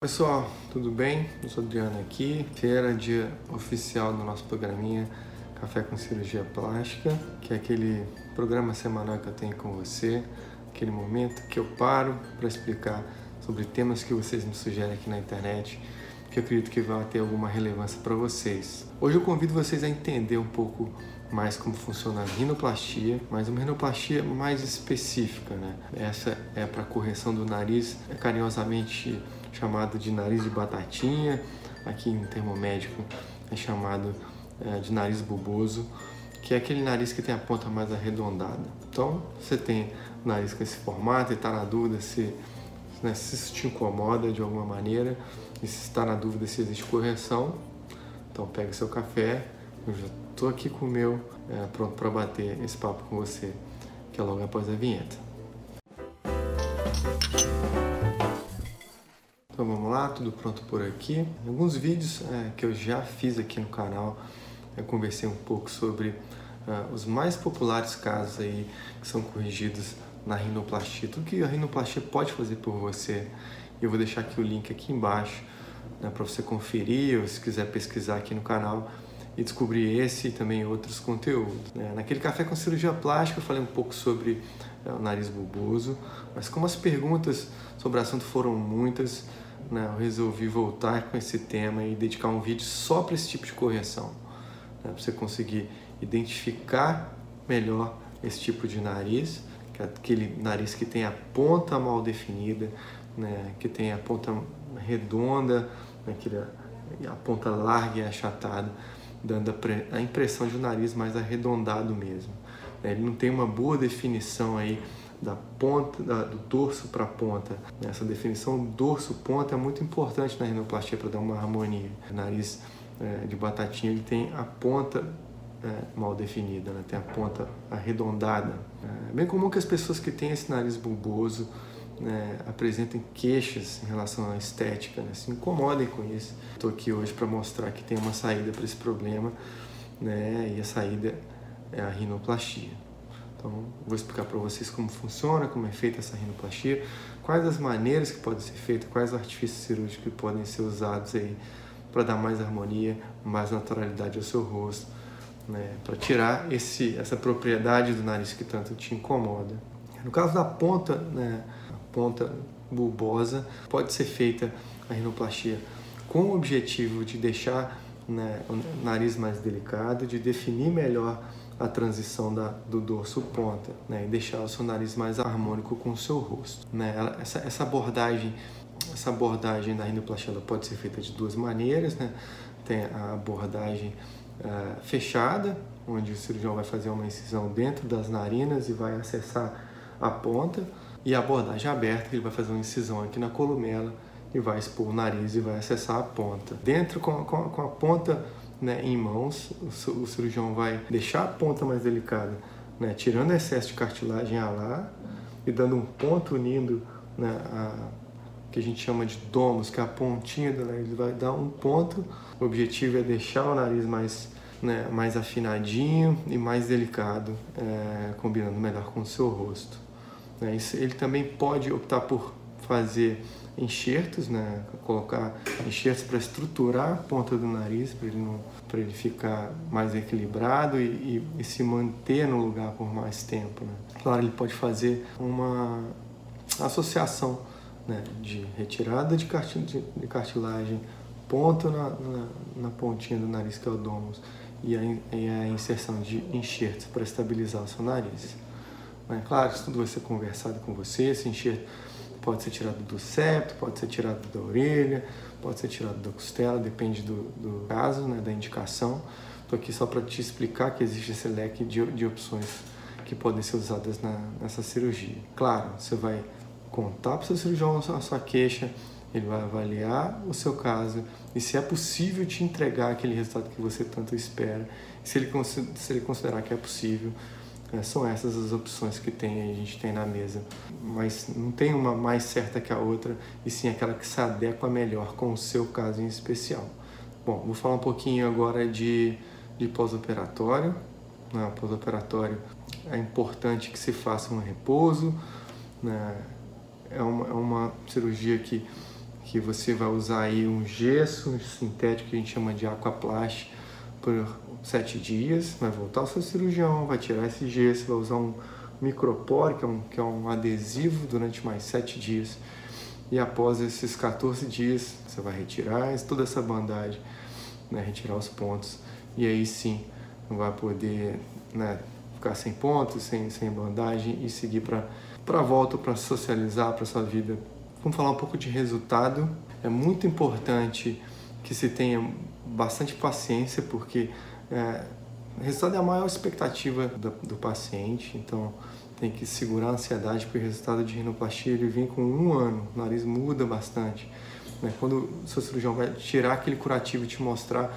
Pessoal, tudo bem? Eu sou Adriano aqui. Feira, dia oficial do nosso programinha Café com Cirurgia Plástica, que é aquele programa semanal que eu tenho com você, aquele momento que eu paro para explicar sobre temas que vocês me sugerem aqui na internet, que eu acredito que vai ter alguma relevância para vocês. Hoje eu convido vocês a entender um pouco mais como funciona a rinoplastia, mas uma rinoplastia mais específica, né? Essa é para correção do nariz, é carinhosamente chamado de nariz de batatinha, aqui em termo médico é chamado é, de nariz bulboso, que é aquele nariz que tem a ponta mais arredondada. Então, você tem o nariz com esse formato e está na dúvida se, né, se isso te incomoda de alguma maneira e se está na dúvida se existe correção, então pega seu café, eu já estou aqui com o meu, é, pronto para bater esse papo com você, que é logo após a vinheta. Então vamos lá, tudo pronto por aqui. Em alguns vídeos é, que eu já fiz aqui no canal, eu conversei um pouco sobre uh, os mais populares casos aí que são corrigidos na rinoplastia, tudo que a rinoplastia pode fazer por você. Eu vou deixar aqui o link aqui embaixo né, para você conferir ou se quiser pesquisar aqui no canal e descobrir esse e também outros conteúdos. Né? Naquele café com cirurgia plástica eu falei um pouco sobre uh, o nariz bulboso, mas como as perguntas sobre o assunto foram muitas, né, eu resolvi voltar com esse tema e dedicar um vídeo só para esse tipo de correção, né, para você conseguir identificar melhor esse tipo de nariz, que é aquele nariz que tem a ponta mal definida, né, que tem a ponta redonda, né, a ponta larga e achatada, dando a impressão de um nariz mais arredondado mesmo. Né. Ele não tem uma boa definição aí da ponta, da, do dorso para a ponta. Essa definição dorso-ponta é muito importante na rinoplastia para dar uma harmonia. O nariz é, de batatinha ele tem a ponta é, mal definida, né? tem a ponta arredondada. É bem comum que as pessoas que têm esse nariz bulboso né, apresentem queixas em relação à estética, né? se incomodem com isso. Estou aqui hoje para mostrar que tem uma saída para esse problema né? e a saída é a rinoplastia. Então, vou explicar para vocês como funciona, como é feita essa rinoplastia, quais as maneiras que podem ser feitas, quais artifícios cirúrgicos que podem ser usados aí para dar mais harmonia, mais naturalidade ao seu rosto, né, para tirar esse, essa propriedade do nariz que tanto te incomoda. No caso da ponta, né, a ponta bulbosa, pode ser feita a rinoplastia com o objetivo de deixar né, o nariz mais delicado, de definir melhor a transição da, do dorso ponta né, e deixar o seu nariz mais harmônico com o seu rosto. Né? Essa, essa abordagem essa abordagem da rinoplastia pode ser feita de duas maneiras, né? Tem a abordagem uh, fechada, onde o cirurgião vai fazer uma incisão dentro das narinas e vai acessar a ponta, e a abordagem aberta, que ele vai fazer uma incisão aqui na columela e vai expor o nariz e vai acessar a ponta. Dentro com, com, com a ponta né, em mãos, o cirurgião vai deixar a ponta mais delicada, né, tirando excesso de cartilagem a lá e dando um ponto unindo né, a, que a gente chama de domos, que é a pontinha do nariz, vai dar um ponto. O objetivo é deixar o nariz mais, né, mais afinadinho e mais delicado, é, combinando melhor com o seu rosto. É, isso, ele também pode optar por fazer enxertos, né? Colocar enxertos para estruturar a ponta do nariz, para ele, não, ele ficar mais equilibrado e, e, e, se manter no lugar por mais tempo. Né? Claro, ele pode fazer uma associação né? de retirada de, cartilagem, ponto na, na, na, pontinha do nariz, que é o domus, e a, e a inserção de enxertos para estabilizar o seu nariz. Mas, claro, isso tudo vai ser conversado com você, esse enxerto Pode ser tirado do septo, pode ser tirado da orelha, pode ser tirado da costela, depende do, do caso, né, da indicação. Estou aqui só para te explicar que existe esse leque de, de opções que podem ser usadas na, nessa cirurgia. Claro, você vai contar para o seu cirurgião a sua queixa, ele vai avaliar o seu caso e se é possível te entregar aquele resultado que você tanto espera. Se ele, se ele considerar que é possível, é, são essas as opções que tem, a gente tem na mesa. Mas não tem uma mais certa que a outra, e sim aquela que se adequa melhor com o seu caso em especial. Bom, vou falar um pouquinho agora de, de pós-operatório. Né? Pós-operatório é importante que se faça um repouso. Né? É, uma, é uma cirurgia que, que você vai usar aí um gesso sintético que a gente chama de aquaplast por sete dias, vai voltar ao seu cirurgião, vai tirar esse gesso, vai usar um micropore, que é um, que é um adesivo, durante mais sete dias. E após esses 14 dias, você vai retirar toda essa bandagem, né, retirar os pontos, e aí sim vai poder né, ficar sem pontos, sem, sem bandagem e seguir para a volta, para socializar, para sua vida. Vamos falar um pouco de resultado. É muito importante que se tenha bastante paciência, porque é, o resultado é a maior expectativa do, do, paciente, então tem que segurar a ansiedade, porque o resultado de rinoplastia ele vem com um ano, o nariz muda bastante. Né? Quando o seu cirurgião vai tirar aquele curativo e te mostrar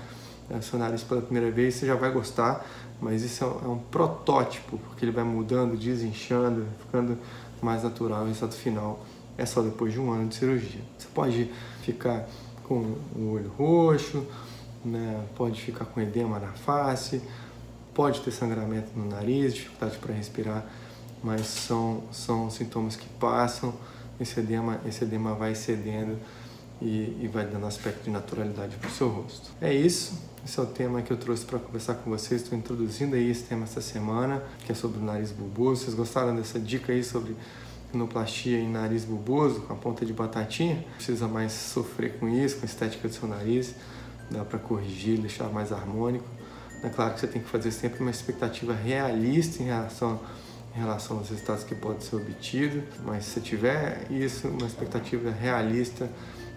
é, seu nariz pela primeira vez, você já vai gostar, mas isso é um, é protótipo, porque ele vai mudando, desinchando, ficando mais natural. O resultado final é só depois de um ano de cirurgia. Você pode ficar com o olho roxo, né? pode ficar com edema na face, pode ter sangramento no nariz, dificuldade para respirar, mas são, são sintomas que passam, esse edema, esse edema vai cedendo e, e vai dando aspecto de naturalidade para o seu rosto. É isso, esse é o tema que eu trouxe para conversar com vocês. Estou introduzindo aí esse tema essa semana, que é sobre o nariz bulboso. Vocês gostaram dessa dica aí sobre rinoplastia em nariz bulboso, com a ponta de batatinha? Não precisa mais sofrer com isso, com a estética do seu nariz dá para corrigir, deixar mais harmônico. É claro que você tem que fazer sempre uma expectativa realista em relação, em relação aos resultados que podem ser obtidos, mas se tiver isso, uma expectativa realista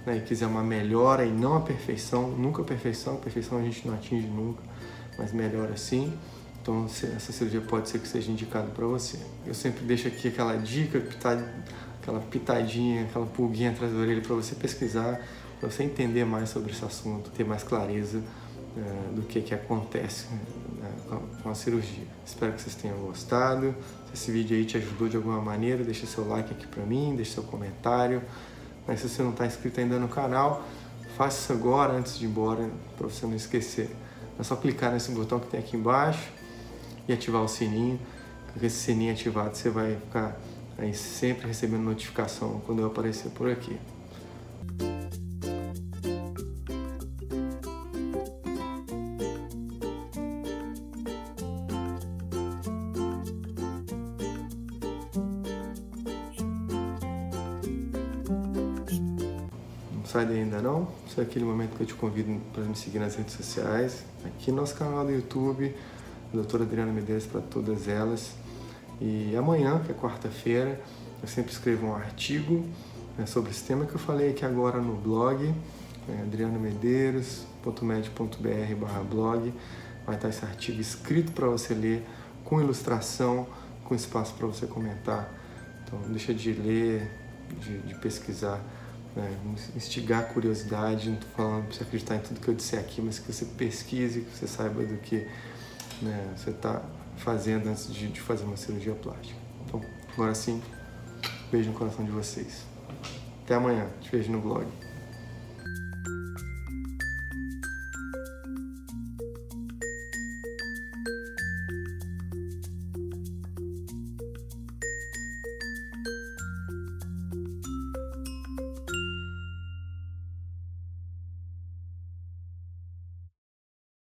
né, e quiser uma melhora e não a perfeição, nunca a perfeição, a perfeição a gente não atinge nunca, mas melhor assim, então essa cirurgia pode ser que seja indicada para você. Eu sempre deixo aqui aquela dica, aquela pitadinha, aquela pulguinha atrás da orelha para você pesquisar para você entender mais sobre esse assunto, ter mais clareza é, do que, que acontece né, com a cirurgia. Espero que vocês tenham gostado. Se esse vídeo aí te ajudou de alguma maneira, deixa seu like aqui para mim, deixa seu comentário. Mas se você não está inscrito ainda no canal, faça isso agora antes de ir embora para você não esquecer. É só clicar nesse botão que tem aqui embaixo e ativar o sininho. Com esse sininho ativado você vai ficar aí sempre recebendo notificação quando eu aparecer por aqui. sai daí ainda não, esse é aquele momento que eu te convido para me seguir nas redes sociais, aqui no nosso canal do YouTube, doutora Adriana Medeiros para todas elas. E amanhã, que é quarta-feira, eu sempre escrevo um artigo né, sobre esse tema que eu falei aqui agora no blog, é, adrianomedeiros.med.br blog. Vai estar esse artigo escrito para você ler, com ilustração, com espaço para você comentar. Então, deixa de ler, de, de pesquisar né, instigar a curiosidade, não estou falando para você acreditar em tudo que eu disser aqui, mas que você pesquise, que você saiba do que né, você está fazendo antes de, de, fazer uma cirurgia plástica. Então, agora sim, beijo no coração de vocês. Até amanhã, te vejo no blog.